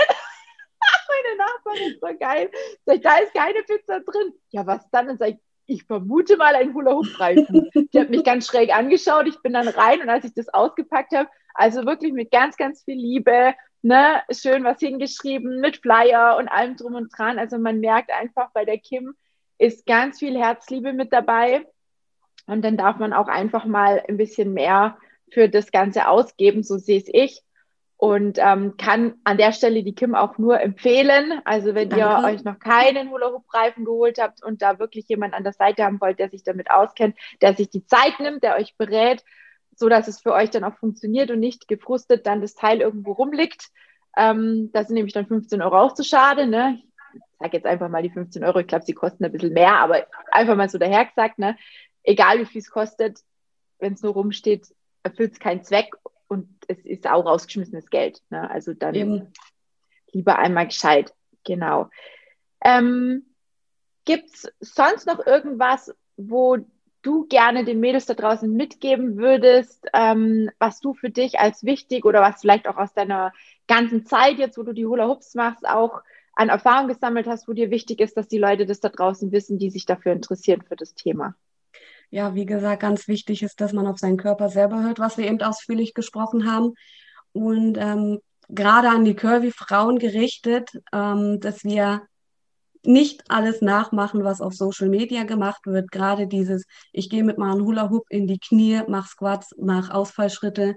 Meine Nachbarin ist so geil. Sag ich, da ist keine Pizza drin. Ja, was dann? Und sag ich, ich vermute mal ein Hula-Hoop-Reifen. Die hat mich ganz schräg angeschaut. Ich bin dann rein und als ich das ausgepackt habe, also wirklich mit ganz, ganz viel Liebe, ne, schön was hingeschrieben, mit Flyer und allem drum und dran. Also man merkt einfach, bei der Kim ist ganz viel Herzliebe mit dabei. Und dann darf man auch einfach mal ein bisschen mehr für das Ganze ausgeben, so sehe es ich. Und ähm, kann an der Stelle die Kim auch nur empfehlen. Also wenn Danke. ihr euch noch keinen Hula-Hoop-Reifen geholt habt und da wirklich jemand an der Seite haben wollt, der sich damit auskennt, der sich die Zeit nimmt, der euch berät, so dass es für euch dann auch funktioniert und nicht gefrustet dann das Teil irgendwo rumliegt. Ähm, da sind nämlich dann 15 Euro auch zu schade. Ne? Ich sage jetzt einfach mal die 15 Euro. Ich glaube, sie kosten ein bisschen mehr, aber einfach mal so daher gesagt, ne? egal wie viel es kostet, wenn es nur rumsteht, erfüllt es keinen Zweck und es ist auch rausgeschmissenes Geld. Ne? Also dann Eben. lieber einmal gescheit. Genau. Ähm, Gibt es sonst noch irgendwas, wo du gerne den Mädels da draußen mitgeben würdest, ähm, was du für dich als wichtig oder was vielleicht auch aus deiner ganzen Zeit jetzt, wo du die Hula Hoops machst, auch an Erfahrung gesammelt hast, wo dir wichtig ist, dass die Leute das da draußen wissen, die sich dafür interessieren für das Thema? Ja, wie gesagt, ganz wichtig ist, dass man auf seinen Körper selber hört, was wir eben ausführlich gesprochen haben. Und ähm, gerade an die Curvy-Frauen gerichtet, ähm, dass wir nicht alles nachmachen, was auf Social Media gemacht wird. Gerade dieses, ich gehe mit meinem Hula Hoop in die Knie, mach Squats, mach Ausfallschritte,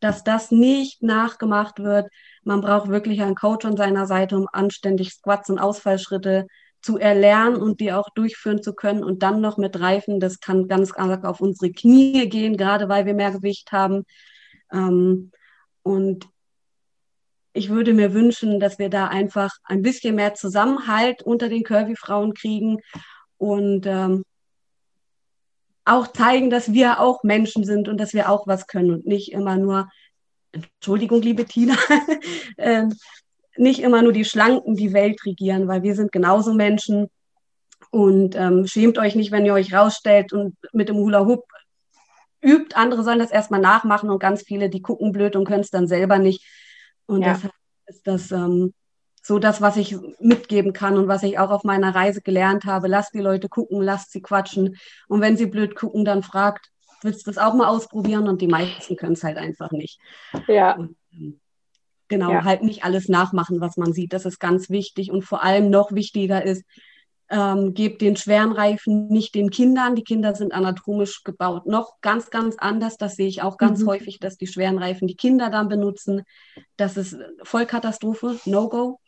dass das nicht nachgemacht wird. Man braucht wirklich einen Coach an seiner Seite, um anständig Squats und Ausfallschritte zu erlernen und die auch durchführen zu können und dann noch mit Reifen. Das kann ganz arg auf unsere Knie gehen, gerade weil wir mehr Gewicht haben. Ähm, und ich würde mir wünschen, dass wir da einfach ein bisschen mehr Zusammenhalt unter den Curvy-Frauen kriegen und ähm, auch zeigen, dass wir auch Menschen sind und dass wir auch was können und nicht immer nur, Entschuldigung, liebe Tina, äh, nicht immer nur die Schlanken die Welt regieren, weil wir sind genauso Menschen und ähm, schämt euch nicht, wenn ihr euch rausstellt und mit dem Hula Hoop übt. Andere sollen das erstmal nachmachen und ganz viele, die gucken blöd und können es dann selber nicht. Und ja. deshalb ist das ähm, so das, was ich mitgeben kann und was ich auch auf meiner Reise gelernt habe. Lasst die Leute gucken, lasst sie quatschen. Und wenn sie blöd gucken, dann fragt, willst du das auch mal ausprobieren? Und die meisten können es halt einfach nicht. Ja. Und, ähm, genau, ja. halt nicht alles nachmachen, was man sieht. Das ist ganz wichtig. Und vor allem noch wichtiger ist, ähm, gebt den schweren Reifen nicht den Kindern. Die Kinder sind anatomisch gebaut noch ganz, ganz anders. Das sehe ich auch ganz mhm. häufig, dass die schweren Reifen die Kinder dann benutzen. Das ist Vollkatastrophe, No-Go.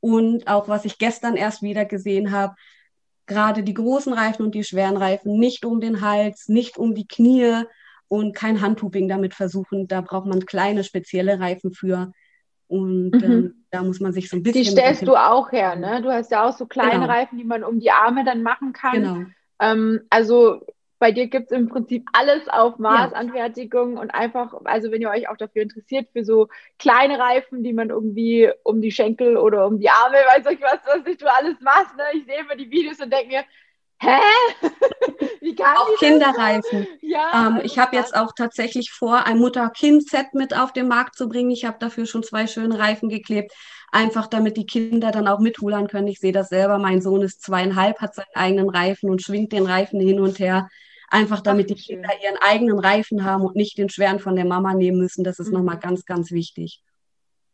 Und auch was ich gestern erst wieder gesehen habe, gerade die großen Reifen und die schweren Reifen nicht um den Hals, nicht um die Knie und kein Handtubing damit versuchen. Da braucht man kleine spezielle Reifen für. Und mhm. ähm, da muss man sich so ein bisschen. Die stellst du auch her, ne? Du hast ja auch so kleine genau. Reifen, die man um die Arme dann machen kann. Genau. Ähm, also bei dir gibt es im Prinzip alles auf Maßanfertigung ja. und einfach, also wenn ihr euch auch dafür interessiert, für so kleine Reifen, die man irgendwie um die Schenkel oder um die Arme, weiß ich was, was ich du alles machst, ne? Ich sehe immer die Videos und denke mir, Hä? Wie kann auch Kinderreifen. Ja, ähm, ich habe jetzt auch tatsächlich vor, ein Mutter-Kind-Set mit auf den Markt zu bringen. Ich habe dafür schon zwei schöne Reifen geklebt, einfach damit die Kinder dann auch mithulern können. Ich sehe das selber. Mein Sohn ist zweieinhalb, hat seinen eigenen Reifen und schwingt den Reifen hin und her. Einfach damit die Kinder ihren eigenen Reifen haben und nicht den schweren von der Mama nehmen müssen. Das ist mhm. nochmal ganz, ganz wichtig.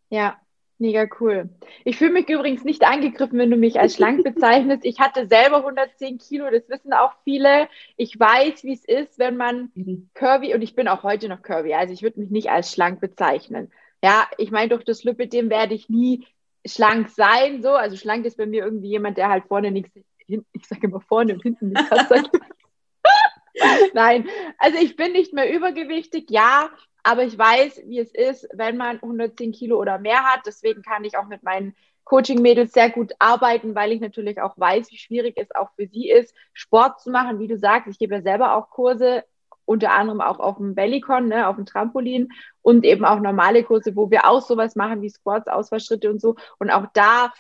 Ja, Mega cool. Ich fühle mich übrigens nicht angegriffen, wenn du mich als schlank bezeichnest. Ich hatte selber 110 Kilo, das wissen auch viele. Ich weiß, wie es ist, wenn man mhm. curvy, und ich bin auch heute noch curvy, also ich würde mich nicht als schlank bezeichnen. Ja, ich meine, durch das Lipidem werde ich nie schlank sein, so. Also schlank ist bei mir irgendwie jemand, der halt vorne nichts, ich sage immer vorne und hinten nichts hat. Nein, also ich bin nicht mehr übergewichtig, ja, aber ich weiß, wie es ist, wenn man 110 Kilo oder mehr hat. Deswegen kann ich auch mit meinen Coaching-Mädels sehr gut arbeiten, weil ich natürlich auch weiß, wie schwierig es auch für sie ist, Sport zu machen. Wie du sagst, ich gebe ja selber auch Kurse, unter anderem auch auf dem Bellycon, ne, auf dem Trampolin und eben auch normale Kurse, wo wir auch sowas machen wie Squats, Ausfallschritte und so. Und auch da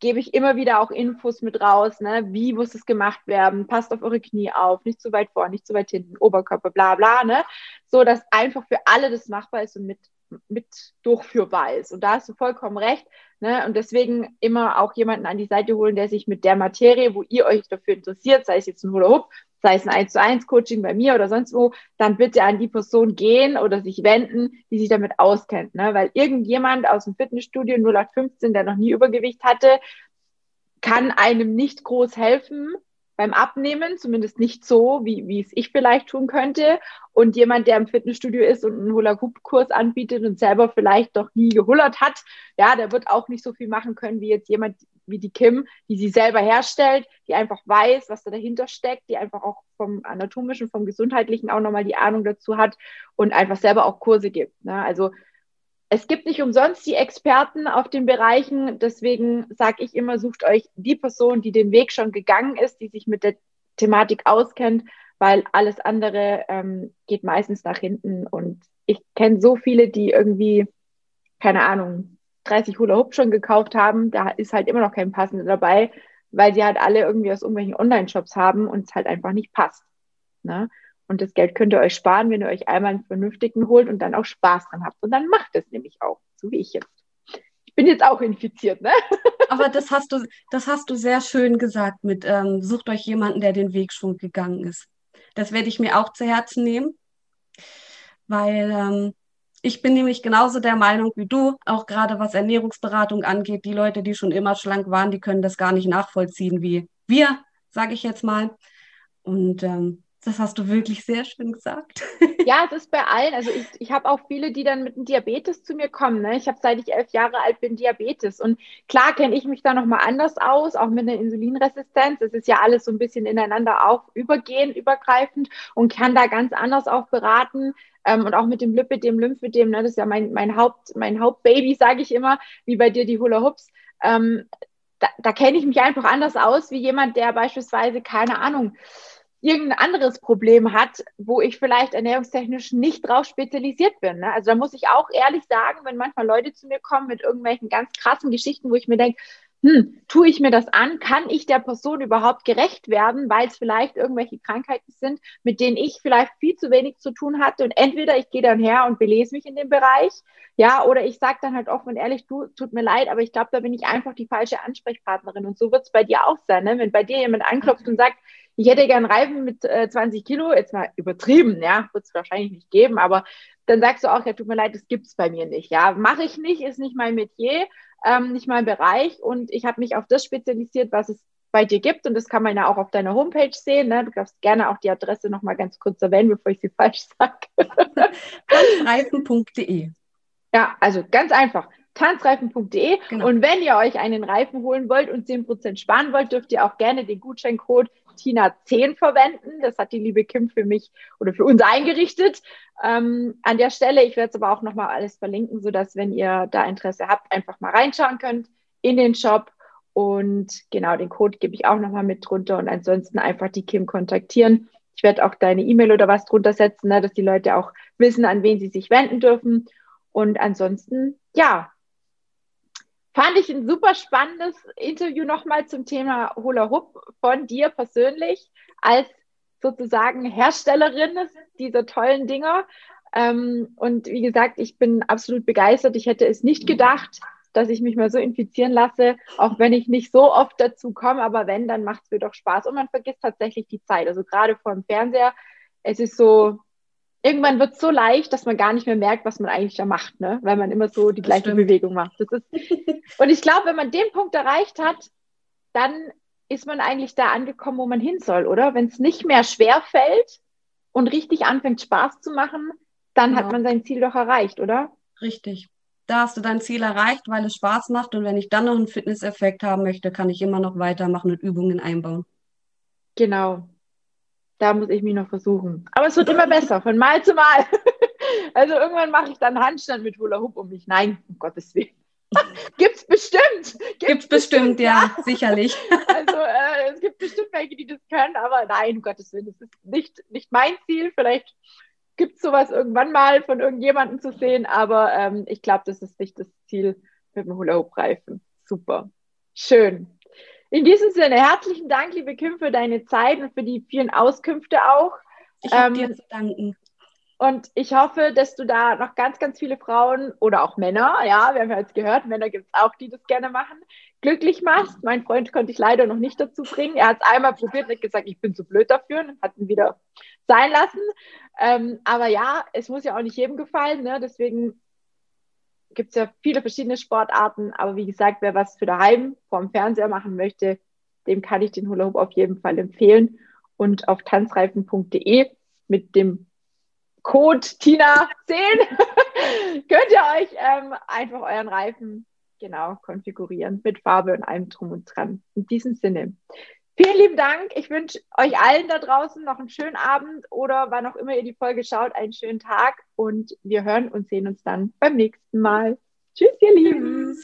gebe ich immer wieder auch Infos mit raus, ne? wie muss es gemacht werden, passt auf eure Knie auf, nicht zu weit vor, nicht zu weit hinten, Oberkörper, bla bla, ne? so dass einfach für alle das machbar ist und mit, mit durchführbar ist. Und da hast du vollkommen recht. Ne? Und deswegen immer auch jemanden an die Seite holen, der sich mit der Materie, wo ihr euch dafür interessiert, sei es jetzt ein Hula Hoop, sei es ein 1 zu 1 Coaching bei mir oder sonst wo, dann bitte an die Person gehen oder sich wenden, die sich damit auskennt. Ne? Weil irgendjemand aus dem Fitnessstudio 0815, der noch nie Übergewicht hatte, kann einem nicht groß helfen beim Abnehmen, zumindest nicht so, wie, wie es ich vielleicht tun könnte. Und jemand, der im Fitnessstudio ist und einen Hula-Hoop-Kurs anbietet und selber vielleicht noch nie gehullert hat, ja, der wird auch nicht so viel machen können wie jetzt jemand wie die Kim, die sie selber herstellt, die einfach weiß, was da dahinter steckt, die einfach auch vom anatomischen, vom gesundheitlichen auch nochmal die Ahnung dazu hat und einfach selber auch Kurse gibt. Ne? Also es gibt nicht umsonst die Experten auf den Bereichen. Deswegen sage ich immer, sucht euch die Person, die den Weg schon gegangen ist, die sich mit der Thematik auskennt, weil alles andere ähm, geht meistens nach hinten. Und ich kenne so viele, die irgendwie, keine Ahnung, 30 Hula Hoop schon gekauft haben, da ist halt immer noch kein passender dabei, weil sie halt alle irgendwie aus irgendwelchen Online-Shops haben und es halt einfach nicht passt. Ne? Und das Geld könnt ihr euch sparen, wenn ihr euch einmal einen vernünftigen holt und dann auch Spaß dran habt. Und dann macht es nämlich auch, so wie ich jetzt. Ich bin jetzt auch infiziert, ne? Aber das hast du, das hast du sehr schön gesagt mit ähm, sucht euch jemanden, der den Weg schon gegangen ist. Das werde ich mir auch zu Herzen nehmen, weil ähm, ich bin nämlich genauso der Meinung wie du, auch gerade was Ernährungsberatung angeht. Die Leute, die schon immer schlank waren, die können das gar nicht nachvollziehen wie wir, sage ich jetzt mal. Und ähm, das hast du wirklich sehr schön gesagt. Ja, es ist bei allen. Also ich, ich habe auch viele, die dann mit einem Diabetes zu mir kommen. Ne? Ich habe seit ich elf Jahre alt bin Diabetes. Und klar kenne ich mich da nochmal anders aus, auch mit einer Insulinresistenz. Es ist ja alles so ein bisschen ineinander auch übergehend, übergreifend und kann da ganz anders auch beraten. Ähm, und auch mit dem Lipidem, Lymphedem, ne? das ist ja mein, mein, Haupt, mein Hauptbaby, sage ich immer, wie bei dir die Hula Hoops. Ähm, da, da kenne ich mich einfach anders aus wie jemand, der beispielsweise, keine Ahnung, irgendein anderes Problem hat, wo ich vielleicht ernährungstechnisch nicht drauf spezialisiert bin. Ne? Also da muss ich auch ehrlich sagen, wenn manchmal Leute zu mir kommen mit irgendwelchen ganz krassen Geschichten, wo ich mir denke, hm, tue ich mir das an? Kann ich der Person überhaupt gerecht werden, weil es vielleicht irgendwelche Krankheiten sind, mit denen ich vielleicht viel zu wenig zu tun hatte? Und entweder ich gehe dann her und belese mich in dem Bereich, ja, oder ich sage dann halt offen und ehrlich, du, tut mir leid, aber ich glaube, da bin ich einfach die falsche Ansprechpartnerin. Und so wird es bei dir auch sein, ne? wenn bei dir jemand anklopft und sagt, ich hätte gern Reifen mit äh, 20 Kilo, jetzt mal übertrieben, ja, wird es wahrscheinlich nicht geben, aber dann sagst du auch, ja, tut mir leid, das gibt es bei mir nicht. Ja, mache ich nicht, ist nicht mein Metier, ähm, nicht mein Bereich und ich habe mich auf das spezialisiert, was es bei dir gibt und das kann man ja auch auf deiner Homepage sehen. Ne? Du darfst gerne auch die Adresse nochmal ganz kurz erwähnen, bevor ich sie falsch sage. Reifen.de. Ja, also ganz einfach tanzreifen.de. Genau. Und wenn ihr euch einen Reifen holen wollt und 10% sparen wollt, dürft ihr auch gerne den Gutscheincode Tina10 verwenden. Das hat die liebe Kim für mich oder für uns eingerichtet. Ähm, an der Stelle, ich werde es aber auch nochmal alles verlinken, sodass, wenn ihr da Interesse habt, einfach mal reinschauen könnt in den Shop. Und genau, den Code gebe ich auch nochmal mit drunter und ansonsten einfach die Kim kontaktieren. Ich werde auch deine E-Mail oder was drunter setzen, ne, dass die Leute auch wissen, an wen sie sich wenden dürfen. Und ansonsten, ja, Fand ich ein super spannendes Interview nochmal zum Thema Hula Hoop von dir persönlich als sozusagen Herstellerin dieser tollen Dinger. Ähm, und wie gesagt, ich bin absolut begeistert. Ich hätte es nicht gedacht, dass ich mich mal so infizieren lasse, auch wenn ich nicht so oft dazu komme. Aber wenn, dann macht es mir doch Spaß. Und man vergisst tatsächlich die Zeit. Also gerade vor dem Fernseher, es ist so, irgendwann wird es so leicht, dass man gar nicht mehr merkt, was man eigentlich da macht, ne? weil man immer so die gleiche stimmt. Bewegung macht. Das ist, und ich glaube, wenn man den Punkt erreicht hat, dann ist man eigentlich da angekommen, wo man hin soll, oder? Wenn es nicht mehr schwer fällt und richtig anfängt, Spaß zu machen, dann genau. hat man sein Ziel doch erreicht, oder? Richtig. Da hast du dein Ziel erreicht, weil es Spaß macht. Und wenn ich dann noch einen Fitnesseffekt haben möchte, kann ich immer noch weitermachen und Übungen einbauen. Genau. Da muss ich mich noch versuchen. Aber es wird immer besser, von Mal zu Mal. Also irgendwann mache ich dann Handstand mit Hula Hoop um mich. Nein, um Gottes Willen. Gibt's bestimmt. Gibt's, Gibt's bestimmt, bestimmt, ja, sicherlich. Also äh, es gibt bestimmt welche, die das können, aber nein, um Gottes Willen, das ist nicht, nicht mein Ziel. Vielleicht gibt es sowas irgendwann mal von irgendjemandem zu sehen, aber ähm, ich glaube, das ist nicht das Ziel mit dem Hula Hoop Reifen. Super. Schön. In diesem Sinne, herzlichen Dank, liebe Kim, für deine Zeit und für die vielen Auskünfte auch. Ich habe ähm, dir zu danken. Und ich hoffe, dass du da noch ganz, ganz viele Frauen oder auch Männer, ja, wir haben ja jetzt gehört, Männer gibt es auch, die das gerne machen, glücklich machst. Mein Freund konnte ich leider noch nicht dazu bringen. Er hat es einmal probiert und hat gesagt, ich bin zu blöd dafür und hat ihn wieder sein lassen. Ähm, aber ja, es muss ja auch nicht jedem gefallen. Ne? Deswegen gibt es ja viele verschiedene Sportarten, aber wie gesagt, wer was für daheim vorm Fernseher machen möchte, dem kann ich den Hula Hoop auf jeden Fall empfehlen. Und auf tanzreifen.de mit dem Code Tina10 könnt ihr euch ähm, einfach euren Reifen genau konfigurieren mit Farbe und allem drum und dran. In diesem Sinne. Vielen lieben Dank. Ich wünsche euch allen da draußen noch einen schönen Abend oder wann auch immer ihr die Folge schaut, einen schönen Tag und wir hören und sehen uns dann beim nächsten Mal. Tschüss, ihr Lieben.